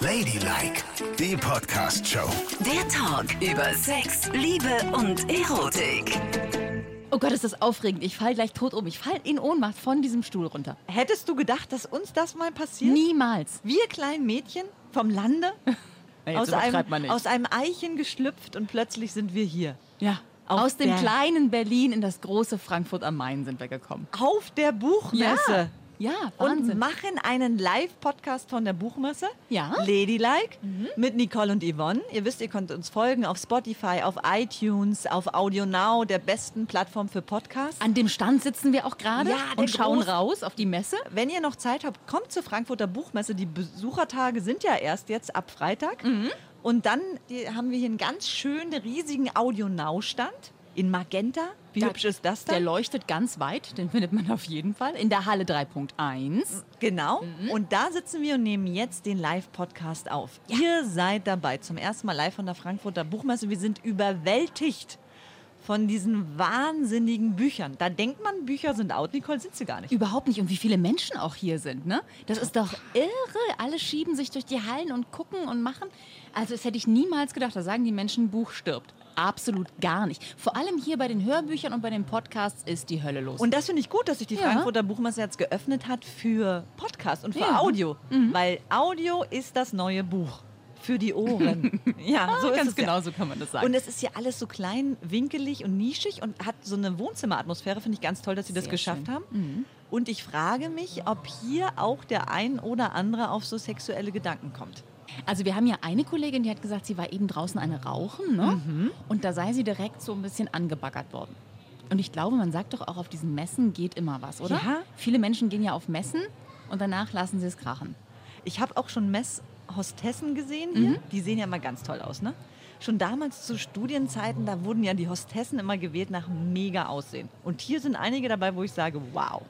Ladylike, die Podcast-Show. Der Talk über Sex, Liebe und Erotik. Oh Gott, ist das aufregend. Ich fall gleich tot um. Ich fall in Ohnmacht von diesem Stuhl runter. Hättest du gedacht, dass uns das mal passiert? Niemals. Wir kleinen Mädchen vom Lande, Jetzt aus, einem, man nicht. aus einem Eichen geschlüpft und plötzlich sind wir hier. ja. Auf Aus dem kleinen Berlin in das große Frankfurt am Main sind wir gekommen. Auf der Buchmesse. Ja, Und Wahnsinn. machen einen Live-Podcast von der Buchmesse. Ja. Mhm. Ladylike. Mit Nicole und Yvonne. Ihr wisst, ihr könnt uns folgen auf Spotify, auf iTunes, auf Audio Now, der besten Plattform für Podcasts. An dem Stand sitzen wir auch gerade Ja, und schauen raus auf die Messe. Wenn ihr noch Zeit habt, kommt zur Frankfurter Buchmesse. Die Besuchertage sind ja erst jetzt ab Freitag. Und dann haben wir hier einen ganz schönen, riesigen Audio-Now-Stand in Magenta. Wie Da- hübsch ist das Der denn? leuchtet ganz weit, den findet man auf jeden Fall. In der Halle 3.1. Genau. Mhm. Und da sitzen wir und nehmen jetzt den Live-Podcast auf. Ihr seid dabei zum ersten Mal live von der Frankfurter Buchmesse. Wir sind überwältigt von diesen wahnsinnigen Büchern. Da denkt man, Bücher sind out, Nicole, sind sie gar nicht. Überhaupt nicht. Und wie viele Menschen auch hier sind, ne? Das ist doch irre. Alle schieben sich durch die Hallen und gucken und machen. Also, das hätte ich niemals gedacht. Da sagen die Menschen, Buch stirbt. Absolut gar nicht. Vor allem hier bei den Hörbüchern und bei den Podcasts ist die Hölle los. Und das finde ich gut, dass sich die Ja. Frankfurter Buchmesse jetzt geöffnet hat für Podcast und für Ja. Mhm. Audio. Weil Audio ist das neue Buch. Für die Ohren. ja, so ist Ganz es genau ja. so kann man das sagen. Und es ist ja alles so klein, winkelig und nischig und hat so eine Wohnzimmeratmosphäre. Finde ich ganz toll, dass sie das Sehr geschafft schön. Mhm. haben. Und ich frage mich, ob hier auch der ein oder andere auf so sexuelle Gedanken kommt. Also wir haben ja eine Kollegin, die hat gesagt, sie war eben draußen eine rauchen, ne? Mhm. Und da sei sie direkt so ein bisschen angebaggert worden. Und ich glaube, man sagt doch auch, auf diesen Messen geht immer was, oder? Ja. Viele Menschen gehen ja auf Messen und danach lassen sie es krachen. Ich habe auch schon Messhostessen gesehen hier. Mhm. Die sehen ja immer ganz toll aus, ne? Schon damals zu Studienzeiten, da wurden ja die Hostessen immer gewählt nach mega Aussehen. Und hier sind einige dabei, wo ich sage, wow.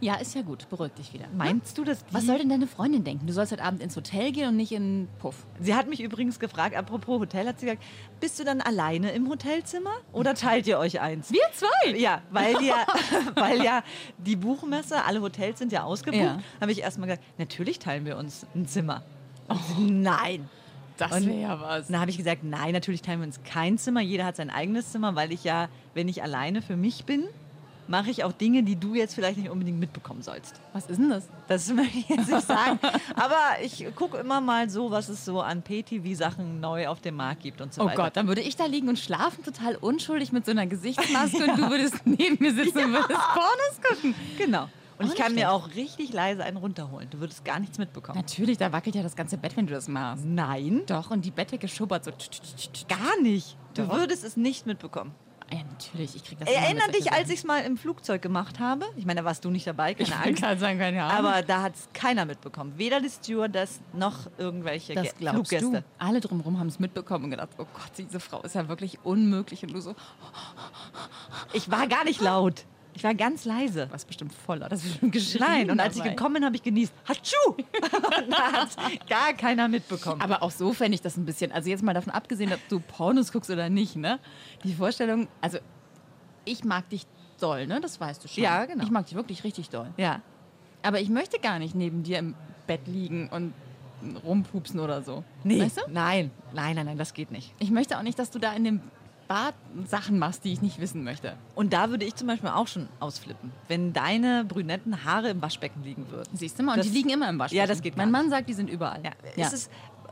Ja, ist ja gut, beruhig dich wieder. Meinst du, dass die... Was soll denn deine Freundin denken? Du sollst heute Abend ins Hotel gehen und nicht in Puff. Sie hat mich übrigens gefragt, apropos Hotel, hat sie gesagt, bist du dann alleine im Hotelzimmer oder teilt ihr euch eins? Wir zwei? Ja, weil ja, weil ja die Buchmesse, alle Hotels sind ja ausgebucht, Ja. habe ich erstmal gesagt, natürlich teilen wir uns ein Zimmer. Sie, nein. Das wäre ja was. Dann habe ich gesagt, nein, natürlich teilen wir uns kein Zimmer. Jeder hat sein eigenes Zimmer, weil ich ja, wenn ich alleine für mich bin, mache ich auch Dinge, die du jetzt vielleicht nicht unbedingt mitbekommen sollst. Was ist denn das? Das möchte ich jetzt nicht sagen. Aber ich gucke immer mal so, was es so an PTV-Sachen neu auf dem Markt gibt und so Oh weiter. Gott, dann würde ich da liegen und schlafen, total unschuldig mit so einer Gesichtsmaske und du würdest neben mir sitzen und würdest Pornos gucken. Genau. Und Auch ich kann mir auch richtig leise einen runterholen. Du würdest gar nichts mitbekommen. Natürlich, da wackelt ja das ganze Bett, wenn du das machst. Nein, Doch, und die Bettdecke schubbert so. gar nicht. Du würdest es nicht mitbekommen. Ja, natürlich, ich krieg das Erinner dich, als ich es mal im Flugzeug gemacht habe? Ich meine, da warst du nicht dabei, keine Ich Angst. gerade sagen, keine Ahnung. Aber da hat es keiner mitbekommen. Weder die Stewardess noch irgendwelche das Ge- glaubst Fluggäste. du. Alle drumherum haben es mitbekommen und gedacht, oh Gott, diese Frau ist ja wirklich unmöglich. Und du so, Ich war gar nicht laut. Ich war ganz leise. was bestimmt voller. Das ist bestimmt geschrien. Nein, und als ich dabei. gekommen bin, habe ich genießt. Hatschu! und da hat gar keiner mitbekommen. Aber auch so fände ich das ein bisschen. Also jetzt mal davon abgesehen, ob du Pornos guckst oder nicht, ne? Die Vorstellung, also ich mag dich doll, ne? Das weißt du schon. Ja, genau. Ich mag dich wirklich richtig doll. ja. Aber ich möchte gar nicht neben dir im Bett liegen und rumpupsen oder so. Nee, Weißt du? nein, nein, nein, nein, das geht nicht. Ich möchte auch nicht, dass du da in dem Bad Sachen machst, die ich nicht wissen möchte. Und da würde ich zum Beispiel auch schon ausflippen, wenn deine brünetten Haare im Waschbecken liegen würden. Siehst du mal? Und Das- die liegen immer im Waschbecken. Ja, das geht Mein Mann sagt, die sind überall. Ja, Es ist,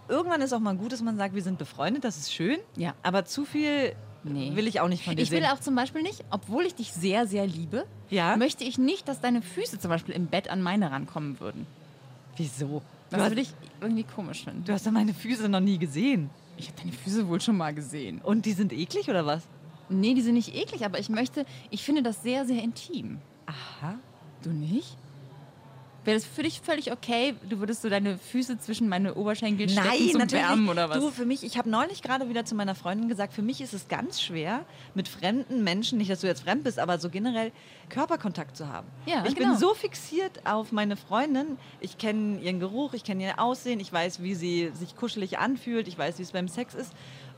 irgendwann ist auch mal gut, dass man sagt, wir sind befreundet, das ist schön. Ja. Aber zu viel Nee. will ich auch nicht von dir Ich will sehen. auch zum Beispiel nicht, obwohl ich dich sehr, sehr liebe, Ja? möchte ich nicht, dass deine Füße zum Beispiel im Bett an meine rankommen würden. Wieso? Du Das hast, würde ich irgendwie komisch finden. du hast doch meine Füße noch nie gesehen. Ich habe deine Füße wohl schon mal gesehen. Und die sind eklig oder was? Nee, die sind nicht eklig, aber ich möchte, ich finde das sehr, sehr intim. Aha. Du nicht? Wäre das für dich völlig okay? Du würdest so deine Füße zwischen meine Oberschenkel stecken Nein, zum natürlich. Wärmen oder was? Du, für mich, ich habe neulich gerade wieder zu meiner Freundin gesagt, für mich ist es ganz schwer, mit fremden Menschen, nicht, dass du jetzt fremd bist, aber so generell Körperkontakt zu haben. Ja, ich genau. bin so fixiert auf meine Freundin. Ich kenne ihren Geruch, ich kenne ihr Aussehen, ich weiß, wie sie sich kuschelig anfühlt, ich weiß, wie es beim Sex ist.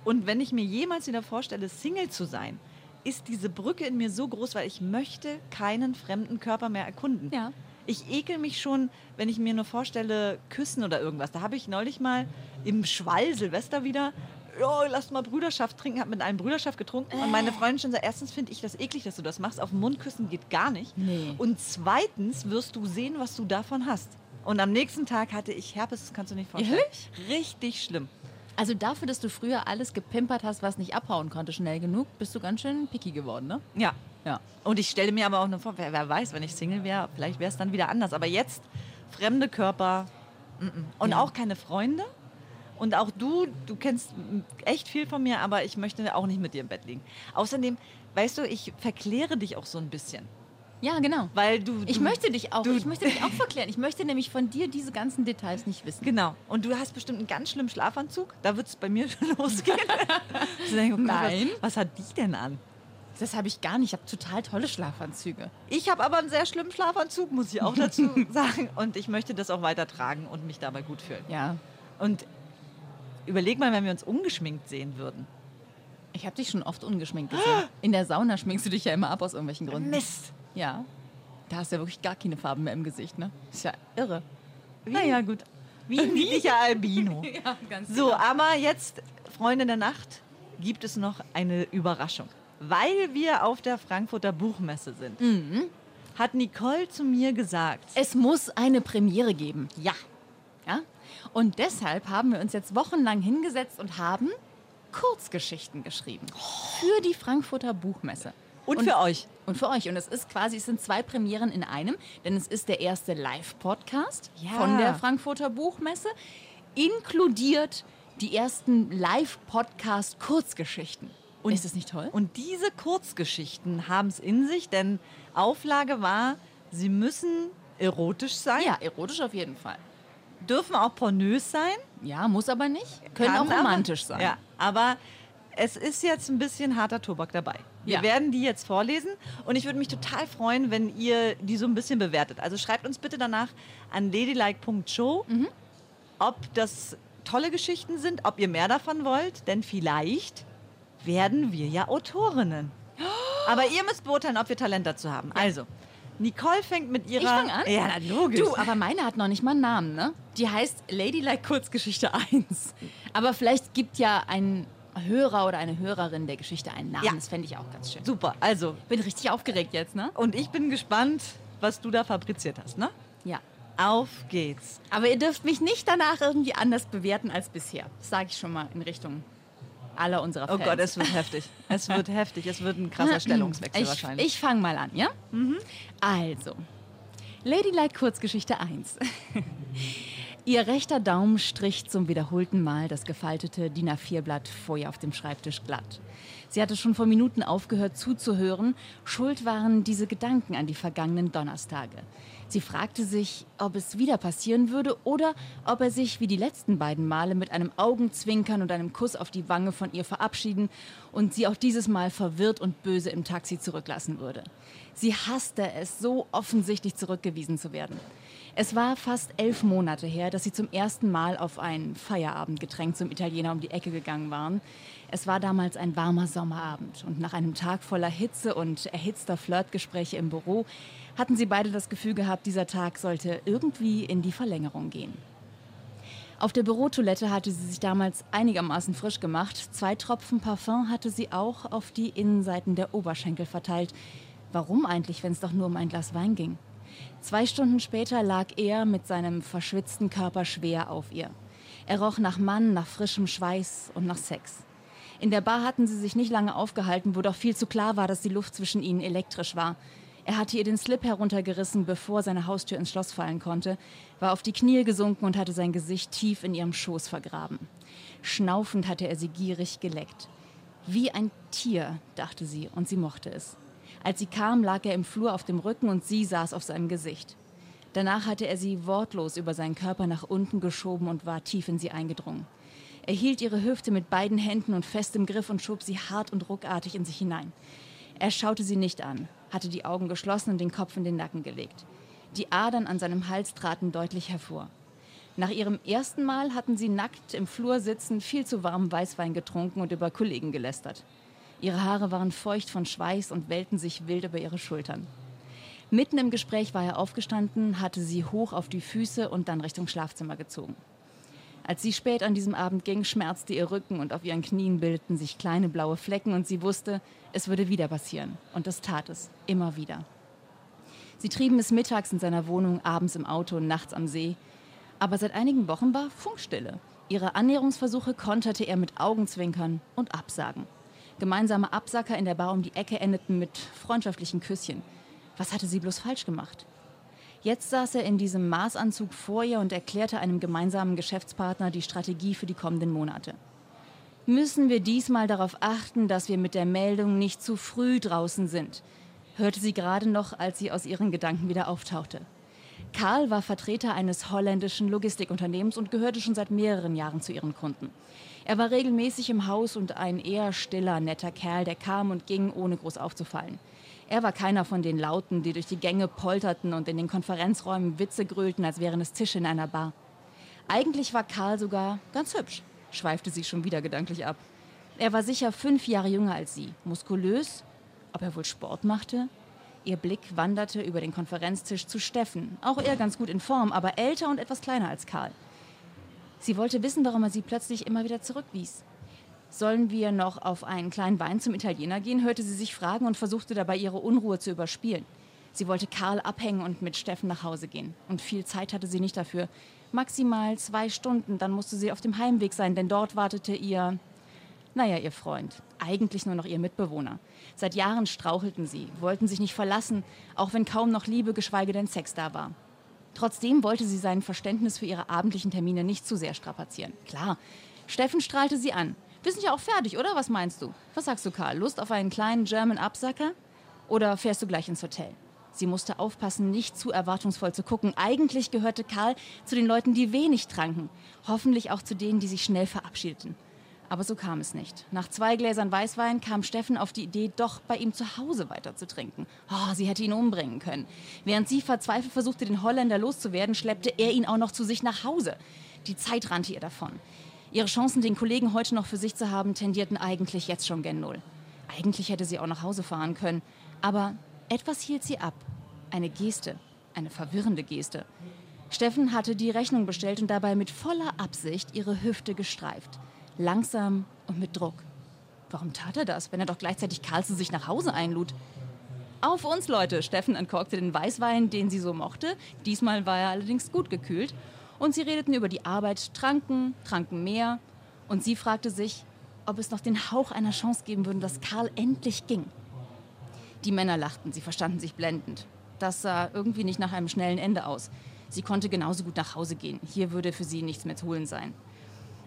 Und wenn ich mir jemals wieder vorstelle, Single zu sein, ist diese Brücke in mir so groß, weil ich möchte keinen fremden Körper mehr erkunden. Ja. Ich ekel mich schon, wenn ich mir nur vorstelle, küssen oder irgendwas. Da habe ich neulich mal im Schwall Silvester wieder, ja, lass mal Brüderschaft trinken, habe mit einem Brüderschaft getrunken. Und meine Freundin schon sagt, erstens finde ich das eklig, dass du das machst. Auf den Mund küssen geht gar nicht. Nee. Und zweitens wirst du sehen, was du davon hast. Und am nächsten Tag hatte ich Herpes, das kannst du nicht vorstellen. Ehrlich? Richtig schlimm. Also dafür, dass du früher alles gepimpert hast, was nicht abhauen konnte schnell genug, bist du ganz schön picky geworden, ne? Ja. Ja. Und ich stelle mir aber auch nur vor, wer, wer weiß, wenn ich Single wäre, vielleicht wäre es dann wieder anders. Aber jetzt fremde Körper mm, mm. und Ja. auch keine Freunde. Und auch du, du kennst echt viel von mir, aber ich möchte auch nicht mit dir im Bett liegen. Außerdem, weißt du, ich verkläre dich auch so ein bisschen. Ja, genau. Weil du. Ich du, möchte dich auch, du- ich möchte dich auch verklären. Ich möchte nämlich von dir diese ganzen Details nicht wissen. Genau. Und du hast bestimmt einen ganz schlimmen Schlafanzug. Da wird es bei mir schon losgehen. Denke, oh Gott, Nein. Was, was hat die denn an? Das habe ich gar nicht. Ich habe total tolle Schlafanzüge. Ich habe aber einen sehr schlimmen Schlafanzug, muss ich auch dazu sagen. Und ich möchte das auch weiter tragen und mich dabei gut fühlen. Ja. Und überleg mal, wenn wir uns ungeschminkt sehen würden. Ich habe dich schon oft ungeschminkt gesehen. In der Sauna schminkst du dich ja immer ab aus irgendwelchen Gründen. Mist. Ja. Da hast du ja wirklich gar keine Farben mehr im Gesicht, ne? Ist ja irre. Naja, gut. Wie ein niedlicher Albino. Ja, ganz So, aber jetzt, Freunde der Nacht, gibt es noch eine Überraschung. Weil wir auf der Frankfurter Buchmesse sind, hat Nicole zu mir gesagt, Es muss eine Premiere geben. Ja. ja. Und deshalb haben wir uns jetzt wochenlang hingesetzt und haben Kurzgeschichten geschrieben. Für die Frankfurter Buchmesse. und für euch. Und für euch. Und es ist quasi, es sind zwei Premieren in einem, denn es ist der erste Live-Podcast Ja. von der Frankfurter Buchmesse, inkludiert die ersten Live-Podcast-Kurzgeschichten. Und ist das nicht toll? Und diese Kurzgeschichten haben es in sich, denn Auflage war, sie müssen erotisch sein, ja, erotisch auf jeden Fall. dürfen auch pornös sein. Ja, muss aber nicht. Können Kann auch romantisch aber, sein. Ja, aber es ist jetzt ein bisschen harter Tobak dabei. Wir Ja. werden die jetzt vorlesen und ich würde mich total freuen, wenn ihr die so ein bisschen bewertet. Also schreibt uns bitte danach an ladylike.show, Mhm. ob das tolle Geschichten sind, ob ihr mehr davon wollt, denn vielleicht werden wir ja Autorinnen. Aber ihr müsst beurteilen, ob wir Talent dazu haben. Also, Nicole fängt mit ihrer... Ich fange an? Ja, na, logisch. Du, aber meine hat noch nicht mal einen Namen, ne? Die heißt Ladylike Kurzgeschichte 1. Aber vielleicht gibt ja ein Hörer oder eine Hörerin der Geschichte einen Namen. Ja. Das fände ich auch ganz schön. Super, also, Bin richtig aufgeregt jetzt, ne? und ich bin gespannt, was du da fabriziert hast, ne? Ja. Auf geht's. Aber ihr dürft mich nicht danach irgendwie anders bewerten als bisher. Das sage ich schon mal in Richtung aller unserer Oh Fans. Gott, es wird heftig. Es wird heftig. Es wird ein krasser Stellungswechsel ich, wahrscheinlich. Ich fange mal an, ja? Also, Ladylike Kurzgeschichte 1. Ihr rechter Daumen strich zum wiederholten Mal das gefaltete DIN A4-Blatt vor ihr auf dem Schreibtisch glatt. Sie hatte schon vor Minuten aufgehört zuzuhören. Schuld waren diese Gedanken an die vergangenen Donnerstage. Sie fragte sich, ob es wieder passieren würde oder ob er sich wie die letzten beiden Male mit einem Augenzwinkern und einem Kuss auf die Wange von ihr verabschieden und sie auch dieses Mal verwirrt und böse im Taxi zurücklassen würde. Sie hasste es, so offensichtlich zurückgewiesen zu werden. Es war fast elf Monate her, dass sie zum ersten Mal auf ein Feierabendgetränk zum Italiener um die Ecke gegangen waren. Es war damals ein warmer Sommerabend und nach einem Tag voller Hitze und erhitzter Flirtgespräche im Büro hatten sie beide das Gefühl gehabt, dieser Tag sollte irgendwie in die Verlängerung gehen. Auf der Bürotoilette hatte sie sich damals einigermaßen frisch gemacht. Zwei Tropfen Parfum hatte sie auch auf die Innenseiten der Oberschenkel verteilt. Warum eigentlich, wenn es doch nur um ein Glas Wein ging? Zwei Stunden später lag er mit seinem verschwitzten Körper schwer auf ihr. Er roch nach Mann, nach frischem Schweiß und nach Sex. In der Bar hatten sie sich nicht lange aufgehalten, wo doch viel zu klar war, dass die Luft zwischen ihnen elektrisch war. Er hatte ihr den Slip heruntergerissen, bevor seine Haustür ins Schloss fallen konnte, war auf die Knie gesunken und hatte sein Gesicht tief in ihrem Schoß vergraben. Schnaufend hatte er sie gierig geleckt. Wie ein Tier, dachte sie, und sie mochte es. Als sie kam, lag er im Flur auf dem Rücken und sie saß auf seinem Gesicht. Danach hatte er sie wortlos über seinen Körper nach unten geschoben und war tief in sie eingedrungen. Er hielt ihre Hüfte mit beiden Händen und fest im Griff und schob sie hart und ruckartig in sich hinein. Er schaute sie nicht an, hatte die Augen geschlossen und den Kopf in den Nacken gelegt. Die Adern an seinem Hals traten deutlich hervor. Nach ihrem ersten Mal hatten sie nackt im Flur sitzend viel zu warmen Weißwein getrunken und über Kollegen gelästert. Ihre Haare waren feucht von Schweiß und wellten sich wild über ihre Schultern. Mitten im Gespräch war er aufgestanden, hatte sie hoch auf die Füße und dann Richtung Schlafzimmer gezogen. Als sie spät an diesem Abend ging, schmerzte ihr Rücken und auf ihren Knien bildeten sich kleine blaue Flecken und sie wusste, es würde wieder passieren. Und es tat es, immer wieder. Sie trieben es mittags in seiner Wohnung, abends im Auto und nachts am See. Aber seit einigen Wochen war Funkstille. Ihre Annäherungsversuche konterte er mit Augenzwinkern und Absagen. Gemeinsame Absacker in der Bar um die Ecke endeten mit freundschaftlichen Küsschen. Was hatte sie bloß falsch gemacht? Jetzt saß er in diesem Maßanzug vor ihr und erklärte einem gemeinsamen Geschäftspartner die Strategie für die kommenden Monate. Müssen wir diesmal darauf achten, dass wir mit der Meldung nicht zu früh draußen sind, hörte sie gerade noch, als sie aus ihren Gedanken wieder auftauchte. Karl war Vertreter eines holländischen Logistikunternehmens und gehörte schon seit mehreren Jahren zu ihren Kunden. Er war regelmäßig im Haus und ein eher stiller, netter Kerl, der kam und ging, ohne groß aufzufallen. Er war keiner von den Lauten, die durch die Gänge polterten und in den Konferenzräumen Witze grölten, als wären es Tische in einer Bar. Eigentlich war Karl sogar ganz hübsch, schweifte sie schon wieder gedanklich ab. Er war sicher fünf Jahre jünger als sie, muskulös, ob er wohl Sport machte? Ihr Blick wanderte über den Konferenztisch zu Steffen, auch er ganz gut in Form, aber älter und etwas kleiner als Karl. Sie wollte wissen, warum er sie plötzlich immer wieder zurückwies. Sollen wir noch auf einen kleinen Wein zum Italiener gehen? hörte sie sich fragen und versuchte dabei ihre Unruhe zu überspielen. Sie wollte Karl abhängen und mit Steffen nach Hause gehen. Und viel Zeit hatte sie nicht dafür. Maximal zwei Stunden, dann musste sie auf dem Heimweg sein, denn dort wartete ihr, naja, ihr Freund. Eigentlich nur noch ihr Mitbewohner. Seit Jahren strauchelten sie, wollten sich nicht verlassen, auch wenn kaum noch Liebe, geschweige denn Sex da war. Trotzdem wollte sie sein Verständnis für ihre abendlichen Termine nicht zu sehr strapazieren. Klar, Steffen strahlte sie an. Wir sind ja auch fertig, oder? Was meinst du? Was sagst du, Karl? Lust auf einen kleinen German Absacker? Oder fährst du gleich ins Hotel? Sie musste aufpassen, nicht zu erwartungsvoll zu gucken. Eigentlich gehörte Karl zu den Leuten, die wenig tranken. Hoffentlich auch zu denen, die sich schnell verabschiedeten. Aber so kam es nicht. Nach zwei Gläsern Weißwein kam Steffen auf die Idee, doch bei ihm zu Hause weiter zu trinken. Oh, sie hätte ihn umbringen können. Während sie verzweifelt versuchte, den Holländer loszuwerden, schleppte er ihn auch noch zu sich nach Hause. Die Zeit rannte ihr davon. Ihre Chancen, den Kollegen heute noch für sich zu haben, tendierten eigentlich jetzt schon gen Null. Eigentlich hätte sie auch nach Hause fahren können. Aber etwas hielt sie ab. Eine Geste. Eine verwirrende Geste. Steffen hatte die Rechnung bestellt und dabei mit voller Absicht ihre Hüfte gestreift. Langsam und mit Druck. Warum tat er das, wenn er doch gleichzeitig Karl zu sich nach Hause einlud? Auf uns, Leute! Steffen entkorkte den Weißwein, den sie so mochte. Diesmal war er allerdings gut gekühlt und sie redeten über die Arbeit, tranken, tranken mehr. Und sie fragte sich, ob es noch den Hauch einer Chance geben würde, dass Karl endlich ging. Die Männer lachten, sie verstanden sich blendend. Das sah irgendwie nicht nach einem schnellen Ende aus. Sie konnte genauso gut nach Hause gehen. Hier würde für sie nichts mehr zu holen sein.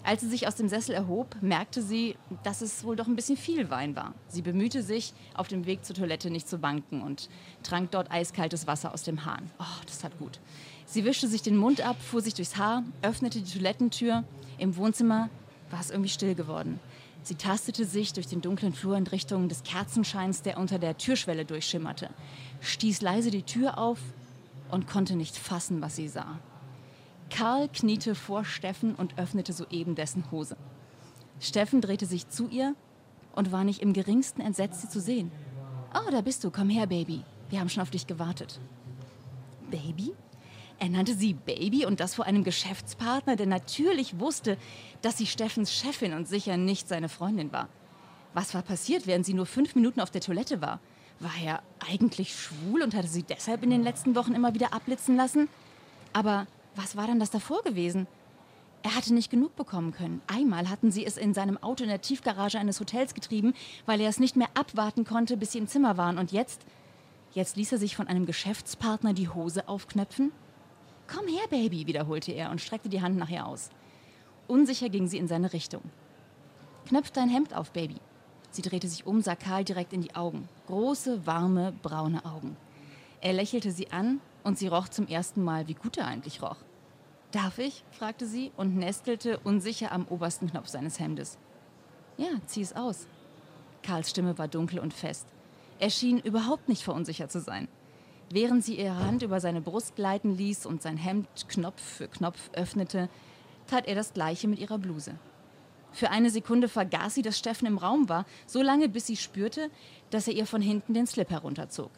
Als sie sich aus dem Sessel erhob, merkte sie, dass es wohl doch ein bisschen viel Wein war. Sie bemühte sich, auf dem Weg zur Toilette nicht zu wanken und trank dort eiskaltes Wasser aus dem Hahn. Oh, das tat gut. Sie wischte sich den Mund ab, fuhr sich durchs Haar, öffnete die Toilettentür. Im Wohnzimmer war es irgendwie still geworden. Sie tastete sich durch den dunklen Flur in Richtung des Kerzenscheins, der unter der Türschwelle durchschimmerte, stieß leise die Tür auf und konnte nicht fassen, was sie sah. Karl kniete vor Steffen und öffnete soeben dessen Hose. Steffen drehte sich zu ihr und war nicht im geringsten entsetzt, sie zu sehen. Oh, da bist du, komm her, Baby. Wir haben schon auf dich gewartet. Baby? Er nannte sie Baby und das vor einem Geschäftspartner, der natürlich wusste, dass sie Steffens Chefin und sicher nicht seine Freundin war. Was war passiert, während sie nur fünf Minuten auf der Toilette war? War er eigentlich schwul und hatte sie deshalb in den letzten Wochen immer wieder abblitzen lassen? Aber was war dann das davor gewesen? Er hatte nicht genug bekommen können. Einmal hatten sie es in seinem Auto in der Tiefgarage eines Hotels getrieben, weil er es nicht mehr abwarten konnte, bis sie im Zimmer waren. Und jetzt? Jetzt ließ er sich von einem Geschäftspartner die Hose aufknöpfen? Komm her, Baby, wiederholte er und streckte die Hand nach ihr aus. Unsicher ging sie in seine Richtung. Knöpf dein Hemd auf, Baby. Sie drehte sich um, sah Karl direkt in die Augen. Große, warme, braune Augen. Er lächelte sie an und sie roch zum ersten Mal, wie gut er eigentlich roch. Darf ich? fragte sie und nestelte unsicher am obersten Knopf seines Hemdes. Ja, zieh es aus. Karls Stimme war dunkel und fest. Er schien überhaupt nicht verunsichert zu sein. Während sie ihre Hand über seine Brust gleiten ließ und sein Hemd Knopf für Knopf öffnete, tat er das gleiche mit ihrer Bluse. Für eine Sekunde vergaß sie, dass Steffen im Raum war, so lange bis sie spürte, dass er ihr von hinten den Slip herunterzog.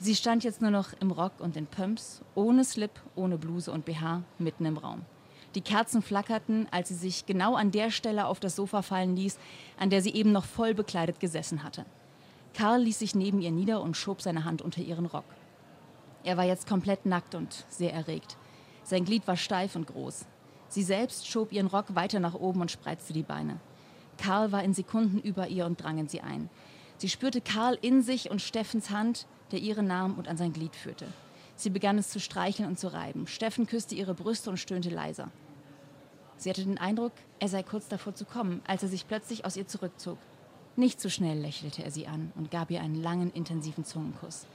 Sie stand jetzt nur noch im Rock und in Pumps, ohne Slip, ohne Bluse und BH, mitten im Raum. Die Kerzen flackerten, als sie sich genau an der Stelle auf das Sofa fallen ließ, an der sie eben noch voll bekleidet gesessen hatte. Karl ließ sich neben ihr nieder und schob seine Hand unter ihren Rock. Er war jetzt komplett nackt und sehr erregt. Sein Glied war steif und groß. Sie selbst schob ihren Rock weiter nach oben und spreizte die Beine. Karl war in Sekunden über ihr und drang in sie ein. Sie spürte Karl in sich und Steffens Hand, der ihre nahm und an sein Glied führte. Sie begann es zu streicheln und zu reiben. Steffen küsste ihre Brüste und stöhnte leiser. Sie hatte den Eindruck, er sei kurz davor zu kommen, als er sich plötzlich aus ihr zurückzog. Nicht zu schnell lächelte er sie an und gab ihr einen langen, intensiven Zungenkuss.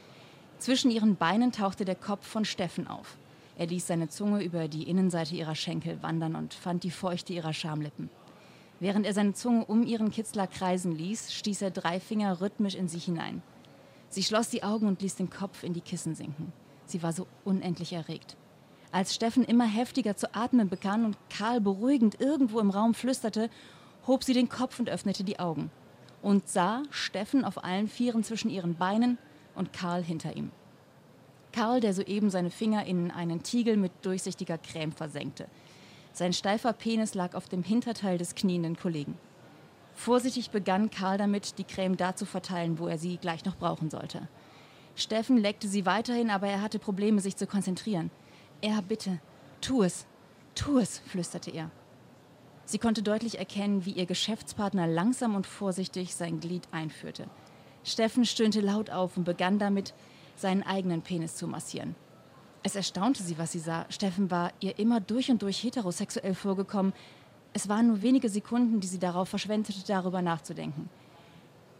Zwischen ihren Beinen tauchte der Kopf von Steffen auf. Er ließ seine Zunge über die Innenseite ihrer Schenkel wandern und fand die Feuchte ihrer Schamlippen. Während er seine Zunge um ihren Kitzler kreisen ließ, stieß er drei Finger rhythmisch in sie hinein. Sie schloss die Augen und ließ den Kopf in die Kissen sinken. Sie war so unendlich erregt. Als Steffen immer heftiger zu atmen begann und Karl beruhigend irgendwo im Raum flüsterte, hob sie den Kopf und öffnete die Augen und sah Steffen auf allen Vieren zwischen ihren Beinen und Karl hinter ihm. Karl, der soeben seine Finger in einen Tiegel mit durchsichtiger Creme versenkte. Sein steifer Penis lag auf dem Hinterteil des knienden Kollegen. Vorsichtig begann Karl damit, die Creme da zu verteilen, wo er sie gleich noch brauchen sollte. Steffen leckte sie weiterhin, aber er hatte Probleme, sich zu konzentrieren. Er, bitte, tu es, tu es, flüsterte er. Sie konnte deutlich erkennen, wie ihr Geschäftspartner langsam und vorsichtig sein Glied einführte. Steffen stöhnte laut auf und begann damit, seinen eigenen Penis zu massieren. Es erstaunte sie, was sie sah. Steffen war ihr immer durch und durch heterosexuell vorgekommen. Es waren nur wenige Sekunden, die sie darauf verschwendete, darüber nachzudenken.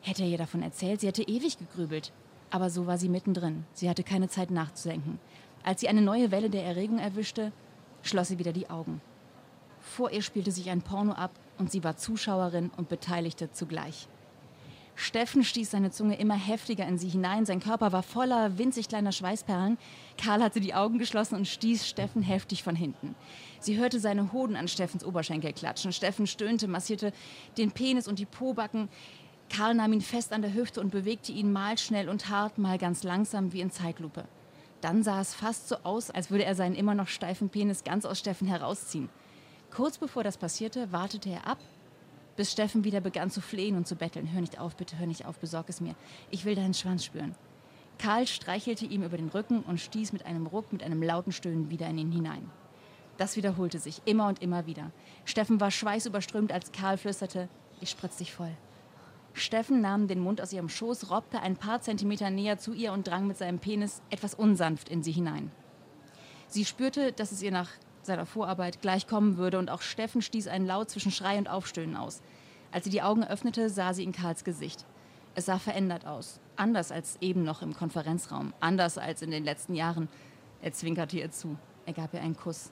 Hätte er ihr davon erzählt, sie hätte ewig gegrübelt. Aber so war sie mittendrin. Sie hatte keine Zeit nachzudenken. Als sie eine neue Welle der Erregung erwischte, schloss sie wieder die Augen. Vor ihr spielte sich ein Porno ab und sie war Zuschauerin und Beteiligte zugleich. Steffen stieß seine Zunge immer heftiger in sie hinein. Sein Körper war voller winzig kleiner Schweißperlen. Karl hatte die Augen geschlossen und stieß Steffen heftig von hinten. Sie hörte seine Hoden an Steffens Oberschenkel klatschen. Steffen stöhnte, massierte den Penis und die Pobacken. Karl nahm ihn fest an der Hüfte und bewegte ihn mal schnell und hart, mal ganz langsam wie in Zeitlupe. Dann sah es fast so aus, als würde er seinen immer noch steifen Penis ganz aus Steffen herausziehen. Kurz bevor das passierte, wartete er ab, bis Steffen wieder begann zu flehen und zu betteln. Hör nicht auf, bitte hör nicht auf, besorg es mir. Ich will deinen Schwanz spüren. Karl streichelte ihm über den Rücken und stieß mit einem Ruck, mit einem lauten Stöhnen wieder in ihn hinein. Das wiederholte sich immer und immer wieder. Steffen war schweißüberströmt, als Karl flüsterte, ich spritz dich voll. Steffen nahm den Mund aus ihrem Schoß, robbte ein paar Zentimeter näher zu ihr und drang mit seinem Penis etwas unsanft in sie hinein. Sie spürte, dass es ihr nach seiner Vorarbeit gleich kommen würde und auch Steffen stieß einen Laut zwischen Schrei und Aufstöhnen aus. Als sie die Augen öffnete, sah sie in Karls Gesicht. Es sah verändert aus. Anders als eben noch im Konferenzraum. Anders als in den letzten Jahren. Er zwinkerte ihr zu. Er gab ihr einen Kuss.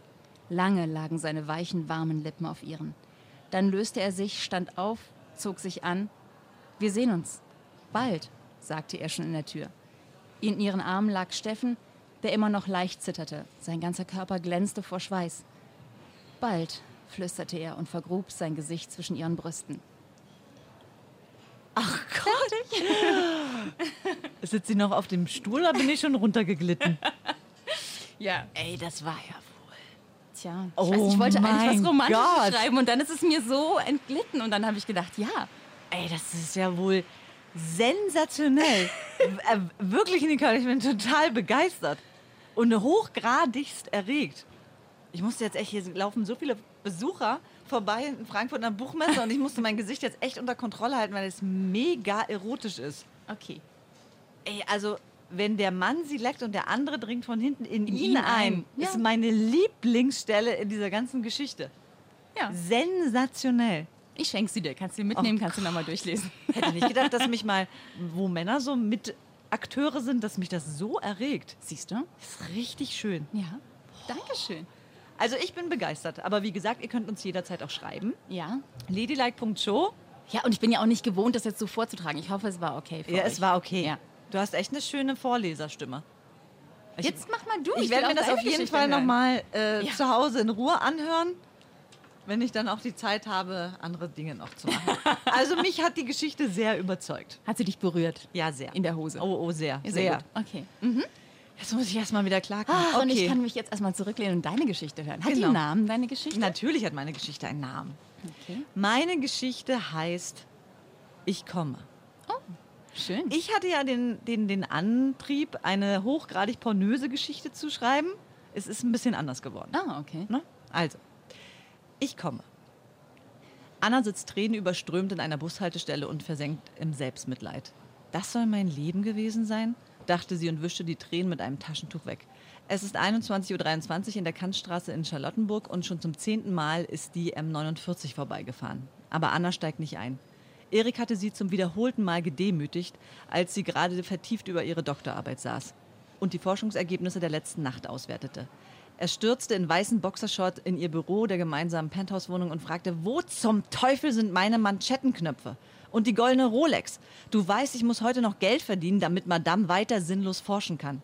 Lange lagen seine weichen, warmen Lippen auf ihren. Dann löste er sich, stand auf, zog sich an wir sehen uns. Bald, sagte er schon in der Tür. In ihren Armen lag Steffen, der immer noch leicht zitterte. Sein ganzer Körper glänzte vor Schweiß. Bald, flüsterte er und vergrub sein Gesicht zwischen ihren Brüsten. Ach Gott! Sitzt sie noch auf dem Stuhl oder bin ich schon runtergeglitten? ja. Ey, das war ja wohl. Tja, ich, Oh weiß, ich wollte eigentlich was Romantisches Gott. schreiben und dann ist es mir so entglitten und dann habe ich gedacht, ja, Ey, das ist ja wohl sensationell. Äh, wirklich, Nicole, ich bin total begeistert. Und hochgradigst erregt. Ich musste jetzt echt, hier laufen so viele Besucher vorbei in Frankfurt an der Buchmesse und ich musste mein Gesicht jetzt echt unter Kontrolle halten, weil es mega erotisch ist. okay. Ey, also, wenn der Mann sie leckt und der andere dringt von hinten in, ihn, ihn ein, ein. Ja. ist meine Lieblingsstelle in dieser ganzen Geschichte. Ja, Sensationell. ich schenke sie dir. Kannst du mitnehmen, kannst du nochmal durchlesen. Hätte nicht gedacht, dass mich mal, wo Männer so mit Akteure sind, dass mich das so erregt. Siehst du? Das ist richtig schön. Ja. Dankeschön. Also ich bin begeistert. Aber wie gesagt, ihr könnt uns jederzeit auch schreiben. Ja. Ladylike.show. Ja, und ich bin ja auch nicht gewohnt, das jetzt so vorzutragen. Ich hoffe, es war okay für Ja, euch. es war okay. Ja. Du hast echt eine schöne Vorleserstimme. Ich, Jetzt mach mal du. ich will werde mir das auf jeden Geschichte Fall nochmal äh, Ja. zu Hause in Ruhe anhören. Wenn ich dann auch die Zeit habe, andere Dinge noch zu machen. Also mich hat die Geschichte sehr überzeugt. Hat sie dich berührt? Ja, sehr. In der Hose? Oh, oh, sehr. Ja, sehr. gut. Okay. Jetzt muss ich erstmal wieder klarkommen. Ach, Und ich kann mich jetzt erstmal zurücklehnen und deine Geschichte hören. Hat die Genau. einen Namen, deine Geschichte? Natürlich hat meine Geschichte einen Namen. Okay. Meine Geschichte heißt Ich komme. Schön. Ich hatte ja den, den, den Antrieb, eine hochgradig pornöse Geschichte zu schreiben. Es ist ein bisschen anders geworden. ah, okay. Ne? Also, ich komme. Anna sitzt tränenüberströmt in einer Bushaltestelle und versenkt im Selbstmitleid. Das soll mein Leben gewesen sein? dachte sie und wischte die Tränen mit einem Taschentuch weg. Es ist 21.23 Uhr in der Kantstraße in Charlottenburg und schon zum zehnten Mal ist die M49 vorbeigefahren. Aber Anna steigt nicht ein. Erik hatte sie zum wiederholten Mal gedemütigt, als sie gerade vertieft über ihre Doktorarbeit saß und die Forschungsergebnisse der letzten Nacht auswertete. Er stürzte in weißen Boxershort in ihr Büro der gemeinsamen Penthouse-Wohnung und fragte, wo zum Teufel sind meine Manschettenknöpfe? Und die goldene Rolex. Du weißt, ich muss heute noch Geld verdienen, damit Madame weiter sinnlos forschen kann.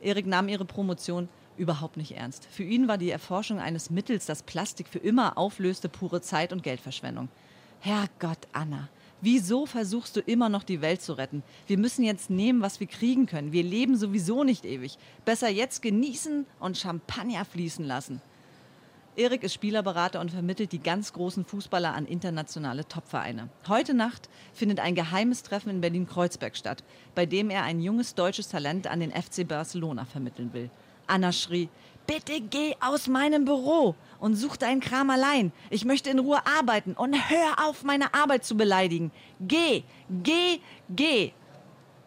Erik nahm ihre Promotion überhaupt nicht ernst. Für ihn war die Erforschung eines Mittels, das Plastik für immer auflöste, pure Zeit- und Geldverschwendung. Herrgott, Anna, wieso versuchst du immer noch die Welt zu retten? Wir müssen jetzt nehmen, was wir kriegen können. Wir leben sowieso nicht ewig. Besser jetzt genießen und Champagner fließen lassen. Erik ist Spielerberater und vermittelt die ganz großen Fußballer an internationale Topvereine. Heute Nacht findet ein geheimes Treffen in Berlin-Kreuzberg statt, bei dem er ein junges deutsches Talent an den FC Barcelona vermitteln will. Anna schrie, bitte geh aus meinem Büro und such deinen Kram allein. Ich möchte in Ruhe arbeiten und hör auf, meine Arbeit zu beleidigen. Geh, geh, geh.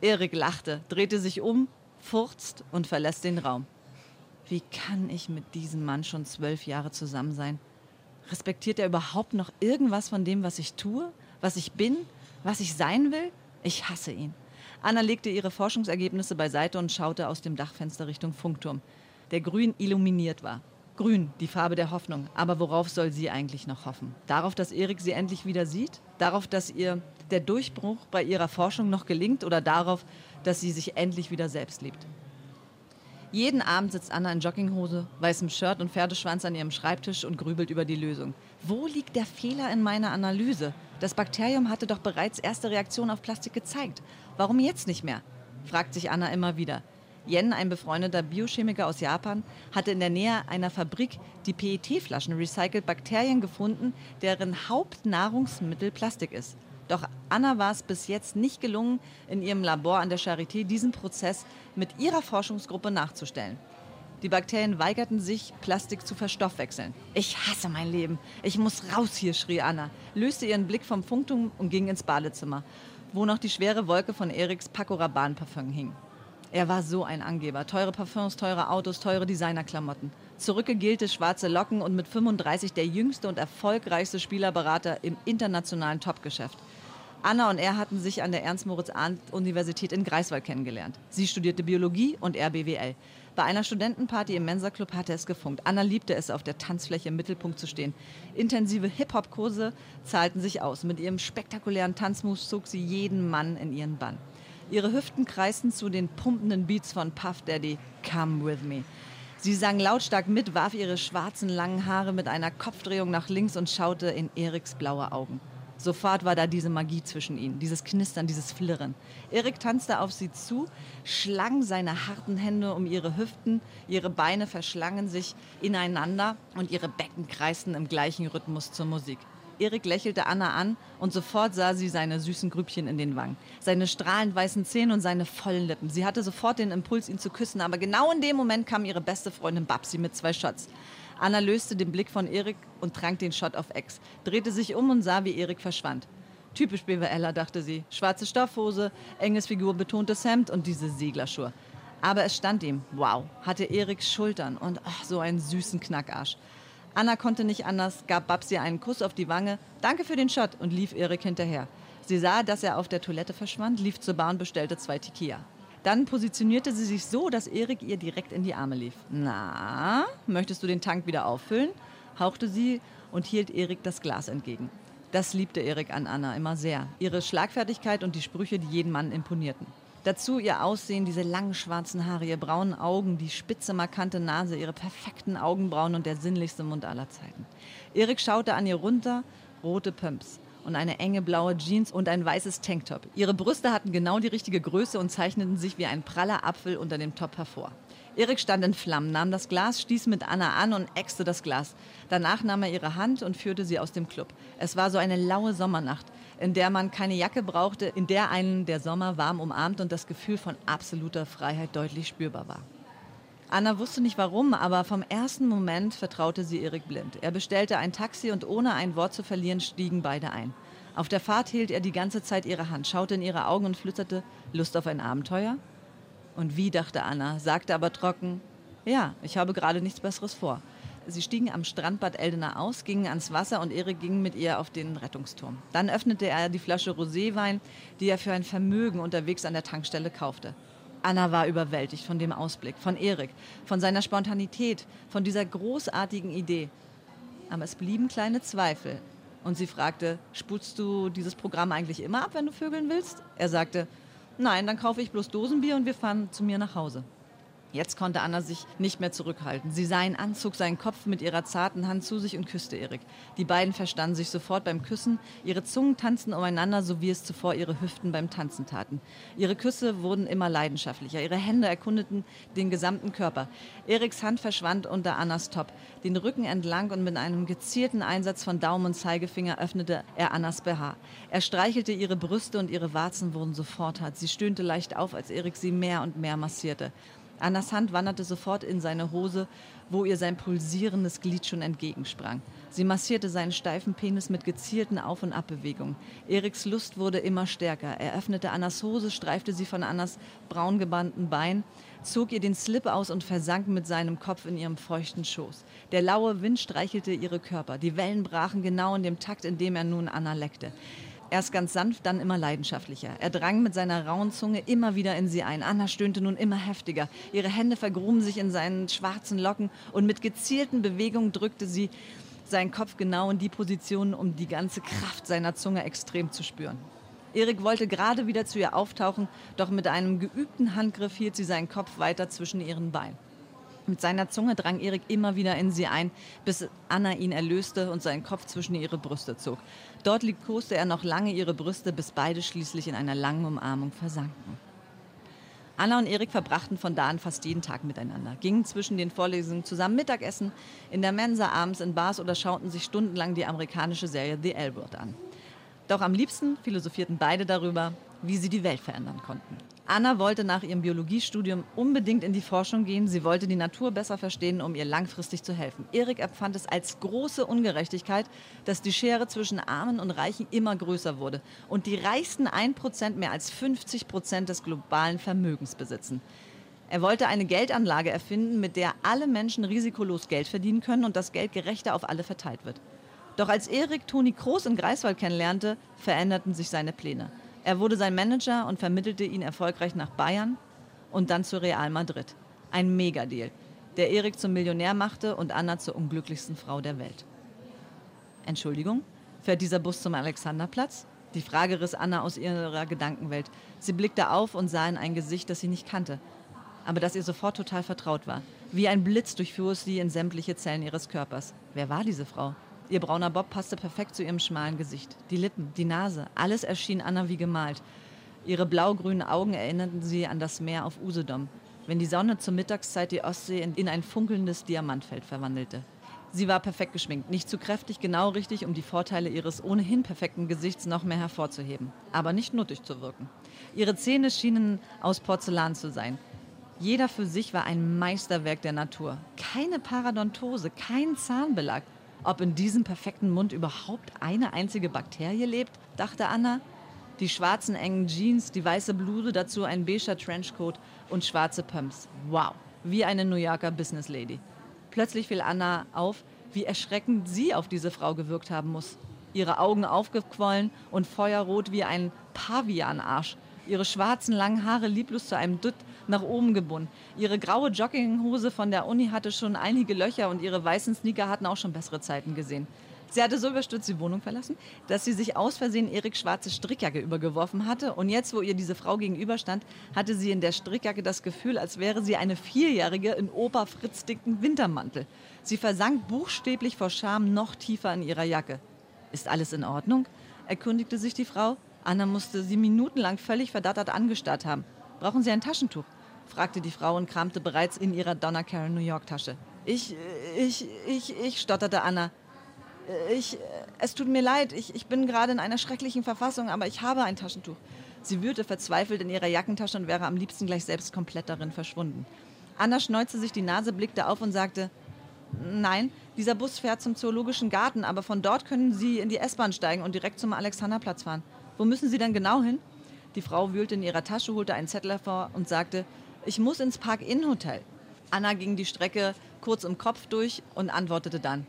Erik lachte, drehte sich um, furzt und verlässt den Raum. Wie kann ich mit diesem Mann schon zwölf Jahre zusammen sein? Respektiert er überhaupt noch irgendwas von dem, was ich tue, was ich bin, was ich sein will? Ich hasse ihn. Anna legte ihre Forschungsergebnisse beiseite und schaute aus dem Dachfenster Richtung Funkturm, der grün illuminiert war. Grün, die Farbe der Hoffnung. Aber worauf soll sie eigentlich noch hoffen? Darauf, dass Erik sie endlich wieder sieht? Darauf, dass ihr der Durchbruch bei ihrer Forschung noch gelingt? Oder darauf, dass sie sich endlich wieder selbst liebt? Jeden Abend sitzt Anna in Jogginghose, weißem Shirt und Pferdeschwanz an ihrem Schreibtisch und grübelt über die Lösung. Wo liegt der Fehler in meiner Analyse? Das Bakterium hatte doch bereits erste Reaktionen auf Plastik gezeigt. Warum jetzt nicht mehr? fragt sich Anna immer wieder. Yen, ein befreundeter Biochemiker aus Japan, hatte in der Nähe einer Fabrik, die PET-Flaschen recycelt, Bakterien gefunden, deren Hauptnahrungsmittel Plastik ist. Doch Anna war es bis jetzt nicht gelungen, in ihrem Labor an der Charité diesen Prozess mit ihrer Forschungsgruppe nachzustellen. Die Bakterien weigerten sich, Plastik zu verstoffwechseln. Ich hasse mein Leben. Ich muss raus hier, schrie Anna, löste ihren Blick vom Funkturm und ging ins Badezimmer, wo noch die schwere Wolke von Eriks Paco Rabanne Parfum hing. Er war so ein Angeber. Teure Parfums, teure Autos, teure Designerklamotten. Zurückgegelte schwarze Locken und mit 35 der jüngste und erfolgreichste Spielerberater im internationalen Topgeschäft. Anna und er hatten sich an der Ernst-Moritz-Arndt-Universität in Greifswald kennengelernt. Sie studierte Biologie und er BWL. Bei einer Studentenparty im Mensa-Club hatte es gefunkt. Anna liebte es, auf der Tanzfläche im Mittelpunkt zu stehen. Intensive Hip-Hop-Kurse zahlten sich aus. Mit ihrem spektakulären Tanzmoves zog sie jeden Mann in ihren Bann. Ihre Hüften kreisten zu den pumpenden Beats von Puff Daddy, Come With Me. Sie sang lautstark mit, warf ihre schwarzen langen Haare mit einer Kopfdrehung nach links und schaute in Eriks blaue Augen. Sofort war da diese Magie zwischen ihnen, dieses Knistern, dieses Flirren. Erik tanzte auf sie zu, schlang seine harten Hände um ihre Hüften, ihre Beine verschlangen sich ineinander und ihre Becken kreisten im gleichen Rhythmus zur Musik. Erik lächelte Anna an und sofort sah sie seine süßen Grübchen in den Wangen, seine strahlend weißen Zähne und seine vollen Lippen. Sie hatte sofort den Impuls, ihn zu küssen, aber genau in dem Moment kam ihre beste Freundin Babsi mit zwei Shots. Anna löste den Blick von Erik und trank den Shot auf Ex, drehte sich um und sah, wie Erik verschwand. Typisch BWLer, dachte sie. Schwarze Stoffhose, enges figurbetontes Hemd und diese Seglerschuhe. Aber es stand ihm, wow, hatte Eriks Schultern und ach, so einen süßen Knackarsch. Anna konnte nicht anders, gab Babsi einen Kuss auf die Wange, danke für den Shot und lief Erik hinterher. Sie sah, dass er auf der Toilette verschwand, lief zur Bar und bestellte zwei Tequila. Dann positionierte sie sich so, dass Erik ihr direkt in die Arme lief. Na, möchtest du den Tank wieder auffüllen? hauchte sie und hielt Erik das Glas entgegen. Das liebte Erik an Anna immer sehr. Ihre Schlagfertigkeit und die Sprüche, die jeden Mann imponierten. Dazu ihr Aussehen, diese langen schwarzen Haare, ihre braunen Augen, die spitze, markante Nase, ihre perfekten Augenbrauen und der sinnlichste Mund aller Zeiten. Erik schaute an ihr runter, rote Pumps und eine enge blaue Jeans und ein weißes Tanktop. Ihre Brüste hatten genau die richtige Größe und zeichneten sich wie ein praller Apfel unter dem Top hervor. Erik stand in Flammen, nahm das Glas, stieß mit Anna an und äxte das Glas. Danach nahm er ihre Hand und führte sie aus dem Club. Es war so eine laue Sommernacht, in der man keine Jacke brauchte, in der einen der Sommer warm umarmt und das Gefühl von absoluter Freiheit deutlich spürbar war. Anna wusste nicht warum, aber vom ersten Moment vertraute sie Erik blind. Er bestellte ein Taxi und ohne ein Wort zu verlieren stiegen beide ein. Auf der Fahrt hielt er die ganze Zeit ihre Hand, schaute in ihre Augen und flüsterte, Lust auf ein Abenteuer? Und wie, dachte Anna, sagte aber trocken, ja, ich habe gerade nichts Besseres vor. Sie stiegen am Strandbad Eldena aus, gingen ans Wasser und Erik ging mit ihr auf den Rettungsturm. Dann öffnete er die Flasche Roséwein, die er für ein Vermögen unterwegs an der Tankstelle kaufte. Anna war überwältigt von dem Ausblick, von Erik, von seiner Spontanität, von dieser großartigen Idee. Aber es blieben kleine Zweifel. Und sie fragte, spulst du dieses Programm eigentlich immer ab, wenn du vögeln willst? Er sagte, nein, dann kaufe ich bloß Dosenbier und wir fahren zu mir nach Hause. Jetzt konnte Anna sich nicht mehr zurückhalten. Sie sah ihn an, zog seinen Kopf mit ihrer zarten Hand zu sich und küsste Erik. Die beiden verstanden sich sofort beim Küssen. Ihre Zungen tanzten umeinander, so wie es zuvor ihre Hüften beim Tanzen taten. Ihre Küsse wurden immer leidenschaftlicher. Ihre Hände erkundeten den gesamten Körper. Eriks Hand verschwand unter Annas Top. Den Rücken entlang und mit einem gezielten Einsatz von Daumen und Zeigefinger öffnete er Annas BH. Er streichelte ihre Brüste und ihre Warzen wurden sofort hart. Sie stöhnte leicht auf, als Erik sie mehr und mehr massierte. Annas Hand wanderte sofort in seine Hose, wo ihr sein pulsierendes Glied schon entgegensprang. Sie massierte seinen steifen Penis mit gezielten Auf- und Abbewegungen. Eriks Lust wurde immer stärker. Er öffnete Annas Hose, streifte sie von Annas braun gebannten Bein, zog ihr den Slip aus und versank mit seinem Kopf in ihrem feuchten Schoß. Der laue Wind streichelte ihre Körper. Die Wellen brachen genau in dem Takt, in dem er nun Anna leckte. Erst ganz sanft, dann immer leidenschaftlicher. Er drang mit seiner rauen Zunge immer wieder in sie ein. Anna stöhnte nun immer heftiger. Ihre Hände vergruben sich in seinen schwarzen Locken und mit gezielten Bewegungen drückte sie seinen Kopf genau in die Position, um die ganze Kraft seiner Zunge extrem zu spüren. Erik wollte gerade wieder zu ihr auftauchen, doch mit einem geübten Handgriff hielt sie seinen Kopf weiter zwischen ihren Beinen. Mit seiner Zunge drang Erik immer wieder in sie ein, bis Anna ihn erlöste und seinen Kopf zwischen ihre Brüste zog. Dort liebkoste er noch lange ihre Brüste, bis beide schließlich in einer langen Umarmung versanken. Anna und Erik verbrachten von da an fast jeden Tag miteinander, gingen zwischen den Vorlesungen zusammen Mittagessen, in der Mensa abends in Bars oder schauten sich stundenlang die amerikanische Serie The L-Word an. Doch am liebsten philosophierten beide darüber, wie sie die Welt verändern konnten. Anna wollte nach ihrem Biologiestudium unbedingt in die Forschung gehen. Sie wollte die Natur besser verstehen, um ihr langfristig zu helfen. Erik empfand es als große Ungerechtigkeit, dass die Schere zwischen Armen und Reichen immer größer wurde und die reichsten 1% mehr als 50 Prozent des globalen Vermögens besitzen. Er wollte eine Geldanlage erfinden, mit der alle Menschen risikolos Geld verdienen können und das Geld gerechter auf alle verteilt wird. Doch als Erik Toni Kroos in Greifswald kennenlernte, veränderten sich seine Pläne. Er wurde sein Manager und vermittelte ihn erfolgreich nach Bayern und dann zu Real Madrid. Ein Megadeal, der Erik zum Millionär machte und Anna zur unglücklichsten Frau der Welt. Entschuldigung, fährt dieser Bus zum Alexanderplatz? Die Frage riss Anna aus ihrer Gedankenwelt. Sie blickte auf und sah in ein Gesicht, das sie nicht kannte, aber das ihr sofort total vertraut war. Wie ein Blitz durchfuhr es sie in sämtliche Zellen ihres Körpers. Wer war diese Frau? Ihr brauner Bob passte perfekt zu ihrem schmalen Gesicht. Die Lippen, die Nase, alles erschien Anna wie gemalt. Ihre blau-grünen Augen erinnerten sie an das Meer auf Usedom, wenn die Sonne zur Mittagszeit die Ostsee in ein funkelndes Diamantfeld verwandelte. Sie war perfekt geschminkt, nicht zu kräftig, genau richtig, um die Vorteile ihres ohnehin perfekten Gesichts noch mehr hervorzuheben, aber nicht nuttig zu wirken. Ihre Zähne schienen aus Porzellan zu sein. Jeder für sich war ein Meisterwerk der Natur. Keine Paradontose, kein Zahnbelag. Ob in diesem perfekten Mund überhaupt eine einzige Bakterie lebt, dachte Anna. Die schwarzen engen Jeans, die weiße Bluse, dazu ein beiger Trenchcoat und schwarze Pumps. Wow, wie eine New Yorker Business Lady. Plötzlich fiel Anna auf, wie erschreckend sie auf diese Frau gewirkt haben muss. Ihre Augen aufgequollen und feuerrot wie ein Pavianarsch ihre schwarzen langen Haare lieblos zu einem Dutt nach oben gebunden. Ihre graue Jogginghose von der Uni hatte schon einige Löcher und ihre weißen Sneaker hatten auch schon bessere Zeiten gesehen. Sie hatte so überstürzt die Wohnung verlassen, dass sie sich aus Versehen Erik schwarze Strickjacke übergeworfen hatte. Und jetzt, wo ihr diese Frau gegenüberstand, hatte sie in der Strickjacke das Gefühl, als wäre sie eine Vierjährige in Opa Fritz dicken Wintermantel. Sie versank buchstäblich vor Scham noch tiefer in ihrer Jacke. Ist alles in Ordnung? erkundigte sich die Frau. Anna musste sie minutenlang völlig verdattert angestarrt haben. Brauchen Sie ein Taschentuch? fragte die Frau und kramte bereits in ihrer Donna Karen New York Tasche. Ich, ich, ich, ich, stotterte Anna. Ich, es tut mir leid, ich, ich bin gerade in einer schrecklichen Verfassung, aber ich habe ein Taschentuch. Sie wühlte verzweifelt in ihrer Jackentasche und wäre am liebsten gleich selbst komplett darin verschwunden. Anna schneuzte sich die Nase, blickte auf und sagte, Nein, dieser Bus fährt zum Zoologischen Garten, aber von dort können Sie in die S-Bahn steigen und direkt zum Alexanderplatz fahren. Wo müssen Sie denn genau hin? Die Frau wühlte in ihrer Tasche, holte einen Zettel hervor und sagte, ich muss ins Park-Inn-Hotel. Anna ging die Strecke kurz im Kopf durch und antwortete dann,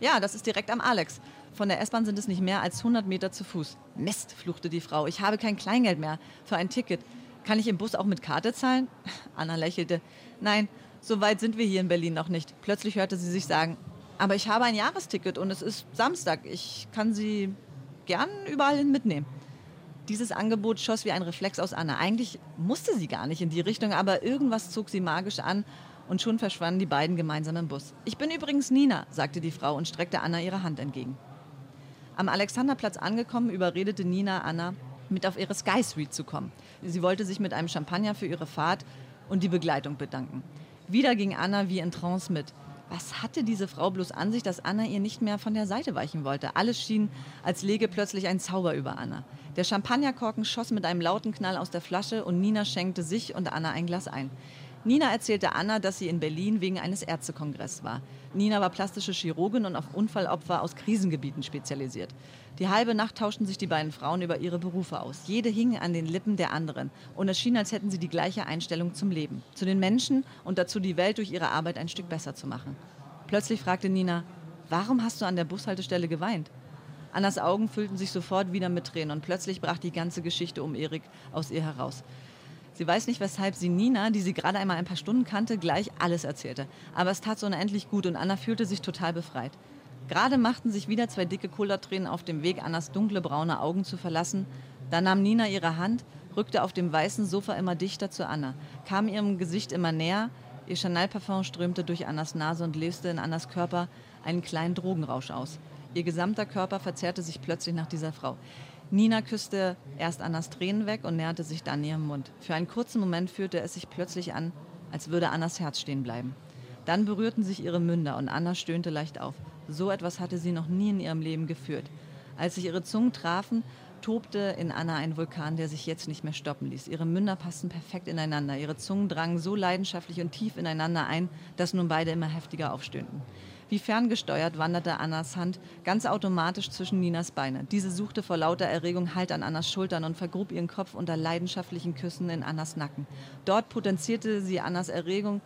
ja, das ist direkt am Alex. Von der S-Bahn sind es nicht mehr als 100 Meter zu Fuß. Mist, fluchte die Frau. Ich habe kein Kleingeld mehr für ein Ticket. Kann ich im Bus auch mit Karte zahlen? Anna lächelte. Nein, so weit sind wir hier in Berlin noch nicht. Plötzlich hörte sie sich sagen, aber ich habe ein Jahresticket und es ist Samstag. Ich kann Sie gern überall hin mitnehmen. Dieses Angebot schoss wie ein Reflex aus Anna. Eigentlich musste sie gar nicht in die Richtung, aber irgendwas zog sie magisch an und schon verschwanden die beiden gemeinsam im Bus. Ich bin übrigens Nina, sagte die Frau und streckte Anna ihre Hand entgegen. Am Alexanderplatz angekommen, überredete Nina Anna, mit auf ihre Sky Suite zu kommen. Sie wollte sich mit einem Champagner für ihre Fahrt und die Begleitung bedanken. Wieder ging Anna wie in Trance mit. Was hatte diese Frau bloß an sich, dass Anna ihr nicht mehr von der Seite weichen wollte? Alles schien, als lege plötzlich ein Zauber über Anna. Der Champagnerkorken schoss mit einem lauten Knall aus der Flasche und Nina schenkte sich und Anna ein Glas ein. Nina erzählte Anna, dass sie in Berlin wegen eines Ärztekongresses war. Nina war plastische Chirurgin und auf Unfallopfer aus Krisengebieten spezialisiert. Die halbe Nacht tauschten sich die beiden Frauen über ihre Berufe aus. Jede hing an den Lippen der anderen. Und es schien, als hätten sie die gleiche Einstellung zum Leben, zu den Menschen und dazu die Welt durch ihre Arbeit ein Stück besser zu machen. Plötzlich fragte Nina, warum hast du an der Bushaltestelle geweint? Annas Augen füllten sich sofort wieder mit Tränen und plötzlich brach die ganze Geschichte um Erik aus ihr heraus. Sie weiß nicht, weshalb sie Nina, die sie gerade einmal ein paar Stunden kannte, gleich alles erzählte. Aber es tat so unendlich gut und Anna fühlte sich total befreit. Gerade machten sich wieder zwei dicke Kullertränen auf dem Weg, Annas dunkle braune Augen zu verlassen. Da nahm Nina ihre Hand, rückte auf dem weißen Sofa immer dichter zu Anna, kam ihrem Gesicht immer näher. Ihr Chanel-Parfum strömte durch Annas Nase und löste in Annas Körper einen kleinen Drogenrausch aus. Ihr gesamter Körper verzerrte sich plötzlich nach dieser Frau. Nina küsste erst Annas Tränen weg und näherte sich dann ihrem Mund. Für einen kurzen Moment fühlte es sich plötzlich an, als würde Annas Herz stehen bleiben. Dann berührten sich ihre Münder und Anna stöhnte leicht auf. So etwas hatte sie noch nie in ihrem Leben geführt. Als sich ihre Zungen trafen, tobte in Anna ein Vulkan, der sich jetzt nicht mehr stoppen ließ. Ihre Münder passten perfekt ineinander. Ihre Zungen drangen so leidenschaftlich und tief ineinander ein, dass nun beide immer heftiger aufstöhnten. Wie ferngesteuert wanderte Annas Hand ganz automatisch zwischen Ninas Beine. Diese suchte vor lauter Erregung Halt an Annas Schultern und vergrub ihren Kopf unter leidenschaftlichen Küssen in Annas Nacken. Dort potenzierte sie Annas Erregung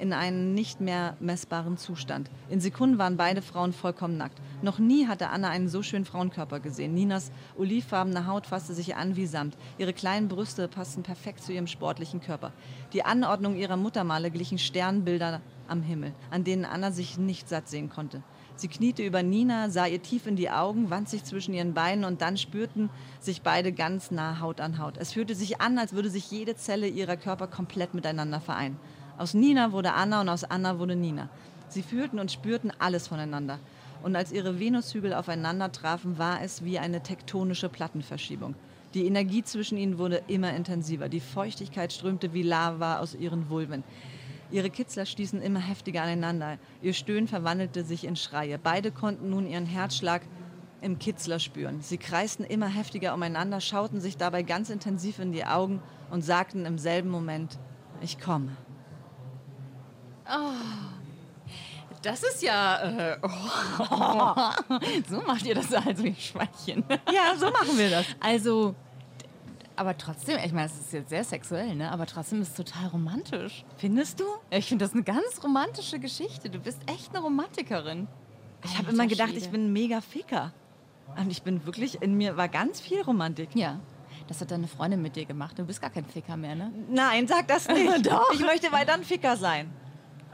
in einen nicht mehr messbaren Zustand. In Sekunden waren beide Frauen vollkommen nackt. Noch nie hatte Anna einen so schönen Frauenkörper gesehen. Ninas olivfarbene Haut fasste sich an wie Samt. Ihre kleinen Brüste passten perfekt zu ihrem sportlichen Körper. Die Anordnung ihrer Muttermale glichen Sternbilder am Himmel, an denen Anna sich nicht satt sehen konnte. Sie kniete über Nina, sah ihr tief in die Augen, wand sich zwischen ihren Beinen und dann spürten sich beide ganz nah Haut an Haut. Es fühlte sich an, als würde sich jede Zelle ihrer Körper komplett miteinander vereinen. Aus Nina wurde Anna und aus Anna wurde Nina. Sie fühlten und spürten alles voneinander. Und als ihre Venushügel aufeinander trafen, war es wie eine tektonische Plattenverschiebung. Die Energie zwischen ihnen wurde immer intensiver. Die Feuchtigkeit strömte wie Lava aus ihren Vulven. Ihre Kitzler stießen immer heftiger aneinander. Ihr Stöhnen verwandelte sich in Schreie. Beide konnten nun ihren Herzschlag im Kitzler spüren. Sie kreisten immer heftiger umeinander, schauten sich dabei ganz intensiv in die Augen und sagten im selben Moment, ich komme. Oh, das ist ja. Äh, oh. so macht ihr das also, ihr Schweinchen. Ja, so machen wir das. Also, aber trotzdem, ich meine, es ist jetzt sehr sexuell, ne? Aber trotzdem ist es total romantisch. Findest du? Ich finde das eine ganz romantische Geschichte. Du bist echt eine Romantikerin. Ich habe immer gedacht, ich bin ein mega Ficker. Und ich bin wirklich, in mir war ganz viel Romantik. Ja. Das hat deine Freundin mit dir gemacht. Du bist gar kein Ficker mehr, ne? Nein, sag das nicht. Doch. Ich möchte weiter ein Ficker sein.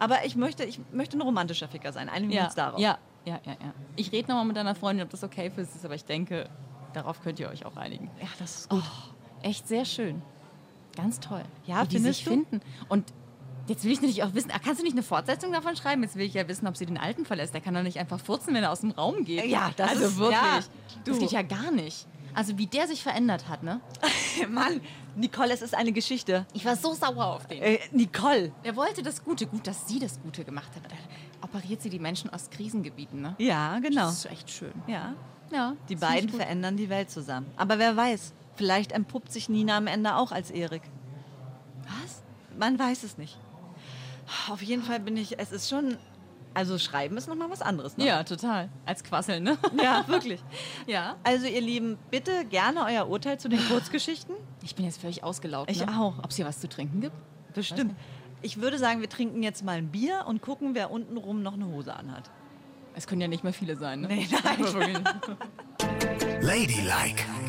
Aber ich möchte, ich möchte ein romantischer Ficker sein. Einigen wir Ja. uns darauf. Ja. ja, ja, ja. Ich rede nochmal mit deiner Freundin, ob das okay für sie ist, aber ich denke, darauf könnt ihr euch auch einigen. Ja, das ist gut. Oh, echt sehr schön. Ganz toll. Ja, wie die findest sich du? finden. Und jetzt will ich natürlich auch wissen, ah, kannst du nicht eine Fortsetzung davon schreiben? Jetzt will ich ja wissen, ob sie den Alten verlässt. Der kann doch nicht einfach furzen, wenn er aus dem Raum geht. Ja, das also ist- wirklich. ja, das du. geht ja gar nicht. Also wie der sich verändert hat, ne? Mann, Nicole, es ist eine Geschichte. Ich war so sauer auf den. Äh, Nicole. Er wollte das Gute. Gut, dass sie das Gute gemacht hat. Da operiert sie die Menschen aus Krisengebieten, ne? Ja, genau. Das ist echt schön. Ja, Ja. die beiden verändern die Welt zusammen. Aber wer weiß, vielleicht entpuppt sich Nina am Ende auch als Erik. Was? Man weiß es nicht. Auf jeden Fall bin ich, es ist schon, also schreiben ist nochmal was anderes. Ne? Ja, total. Als Quasseln, ne? Ja, wirklich. ja. Also ihr Lieben, bitte gerne euer Urteil zu den Kurzgeschichten. Ich bin jetzt völlig ausgelaugt. Ich ne? auch. Ob es hier was zu trinken gibt? Bestimmt. Ich würde sagen, wir trinken jetzt mal ein Bier und gucken, wer untenrum noch eine Hose anhat. Es können ja nicht mehr viele sein, ne? Nee, nein. Ladylike,